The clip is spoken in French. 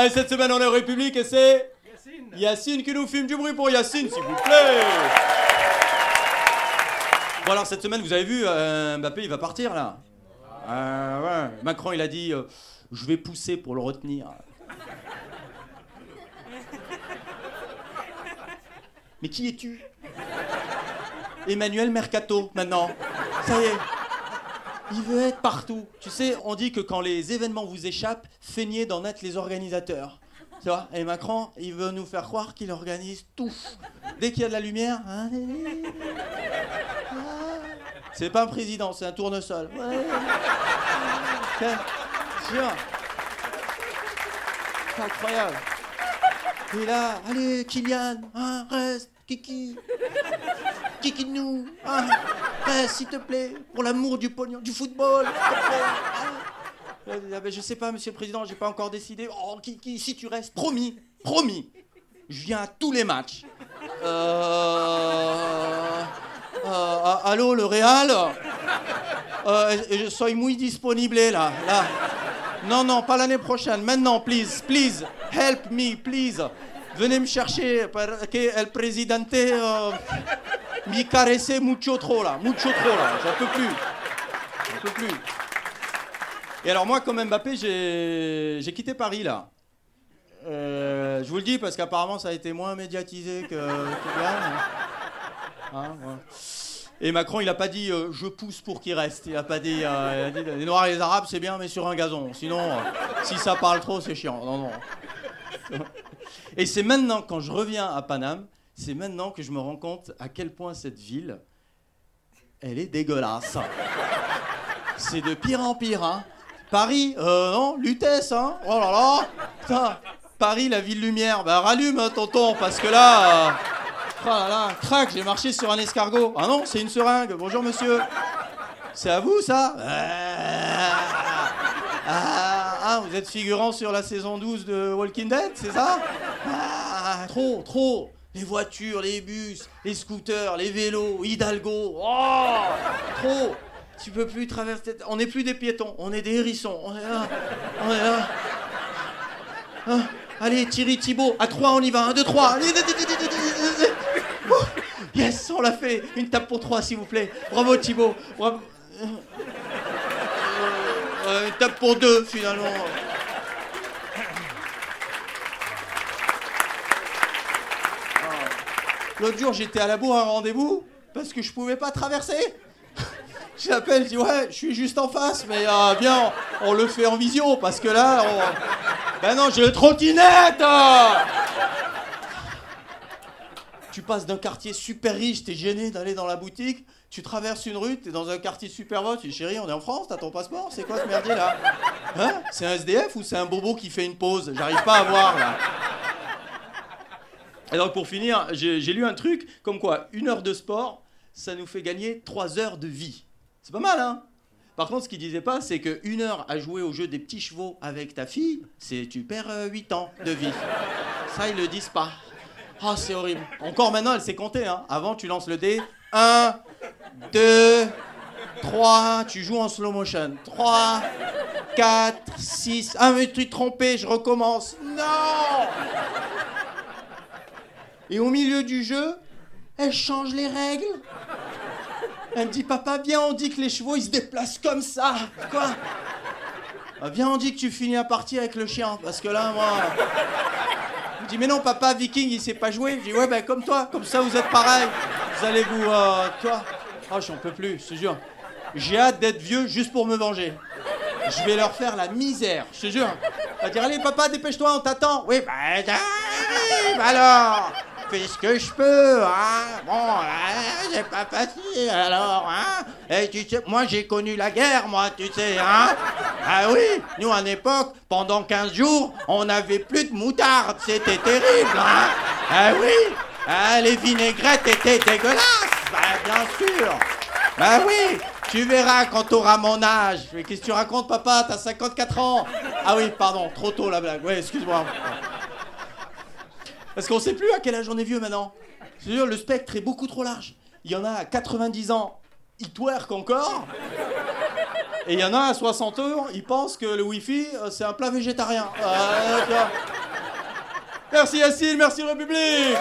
Allez, cette semaine, on est en République et c'est. Yacine. Yacine qui nous filme du bruit pour Yacine, s'il vous plaît. Bon, alors, cette semaine, vous avez vu, euh, Mbappé, il va partir là. Euh, ouais. Macron, il a dit euh, Je vais pousser pour le retenir. Mais qui es-tu? Emmanuel Mercato, maintenant. Ça y est. Il veut être partout. Tu sais, on dit que quand les événements vous échappent, feignez d'en être les organisateurs. Tu vois Et Macron, il veut nous faire croire qu'il organise tout. Dès qu'il y a de la lumière, hein, ah. c'est pas un président, c'est un tournesol. Ouais. C'est incroyable. Et là, allez, Kylian, hein, reste, Kiki. Kiki nous, reste, s'il te plaît, pour l'amour du pognon, du football, s'il te hein. Euh, ben, je sais pas, monsieur le président, j'ai pas encore décidé. Oh, Kiki, si tu restes, promis, promis. Je viens à tous les matchs. Euh. euh, allô, le Real euh, suis muy disponible là, là. Non, non, pas l'année prochaine. Maintenant, please, please, help me, please. Venez me chercher, que el presidente euh, me caresse mucho trop là, mucho trop là. J'en peux plus. J'en peux plus. Et alors moi, comme Mbappé, j'ai quitté Paris là. Euh, je vous le dis parce qu'apparemment ça a été moins médiatisé que. Hein, ouais. Et Macron, il a pas dit euh, je pousse pour qu'il reste. Il a pas dit, euh, il a dit, les Noirs et les Arabes, c'est bien, mais sur un gazon. Sinon, si ça parle trop, c'est chiant. Non, non. Et c'est maintenant, quand je reviens à Paname, c'est maintenant que je me rends compte à quel point cette ville, elle est dégueulasse. C'est de pire en pire, hein. Paris, euh, non, Lutèce, hein. Oh là là. Putain, Paris, la ville lumière. Bah rallume, hein, tonton, parce que là. euh, Oh là là, crac, j'ai marché sur un escargot. Ah non, c'est une seringue. Bonjour monsieur. C'est à vous ça? Ah, vous êtes figurant sur la saison 12 de Walking Dead, c'est ça? Ah, trop, trop. Les voitures, les bus, les scooters, les vélos, Hidalgo. Oh, trop. Tu peux plus traverser. On n'est plus des piétons, on est des hérissons. Ah, allez, Thierry Thibault, à 3 on y va. 1, 2, 3. Yes, on l'a fait. Une tape pour 3, s'il vous plaît. Bravo Thibault. Euh, une tape pour 2, finalement. Ah. L'autre jour, j'étais à la bourre à un rendez-vous parce que je pouvais pas traverser. J'appelle, je dis ouais, je suis juste en face, mais euh, bien, on, le fait en visio parce que là, on... ben non, j'ai le trottinette. euh. Tu passes d'un quartier super riche, t'es gêné d'aller dans la boutique, tu traverses une rue, t'es dans un quartier super beau, tu dis chérie, on est en France, t'as ton passeport, c'est quoi ce merdier là Hein? C'est un SDF ou c'est un bobo qui fait une pause? J'arrive pas à voir là. Et donc pour finir, j'ai lu un truc comme quoi une heure de sport, ça nous fait gagner trois heures de vie. C'est pas mal, hein? Par contre, ce qu'il disait pas, c'est que une heure à jouer au jeu des petits chevaux avec ta fille, c'est tu perds euh, 8 ans de vie. Ça, ils le disent pas. Ah, c'est horrible. Encore maintenant, elle sait compter, hein. Avant, tu lances le dé. 1, 2, 3, tu joues en slow motion. 3, 4, 6. Ah, mais tu t'es trompé, je recommence. Non Et au milieu du jeu, elle change les règles. Elle me dit, papa, viens, on dit que les chevaux, ils se déplacent comme ça. Quoi? Ah, Viens, on dit que tu finis la partie avec le chien. Parce que là, moi... Dis, mais non, papa, Viking, il sait pas jouer. Je dis, ouais, ben comme toi, comme ça, vous êtes pareil. Vous allez vous... Euh, toi Ah, j'en peux plus, je te jure. J'ai hâte d'être vieux juste pour me venger. Je vais leur faire la misère, je te jure. Va dire, allez, papa, dépêche-toi, on t'attend. Oui, bah, j'arrive, alors. Fais ce que je peux, hein. Bon, hein, c'est pas facile, alors, hein. Et tu sais, moi, j'ai connu la guerre, moi, tu sais, hein. Ah oui, nous, à l'époque, pendant 15 jours, on n'avait plus de moutarde. C'était terrible, hein? Ah oui? Ah, les vinaigrettes étaient dégueulasses. Bah, bien sûr. Bah oui, tu verras quand t'auras mon âge. Mais qu'est-ce que tu racontes, papa? T'as 54 ans. Ah oui, pardon, trop tôt la blague. Ouais, excuse-moi. Parce qu'on sait plus à quel âge on est vieux maintenant. Je dire, le spectre est beaucoup trop large. Il y en a à 90 ans, ils twerk encore. Et il y en a à 60 ans, ils pensent que le Wi-Fi, euh, c'est un plat végétarien. Vois. merci Yacine, merci République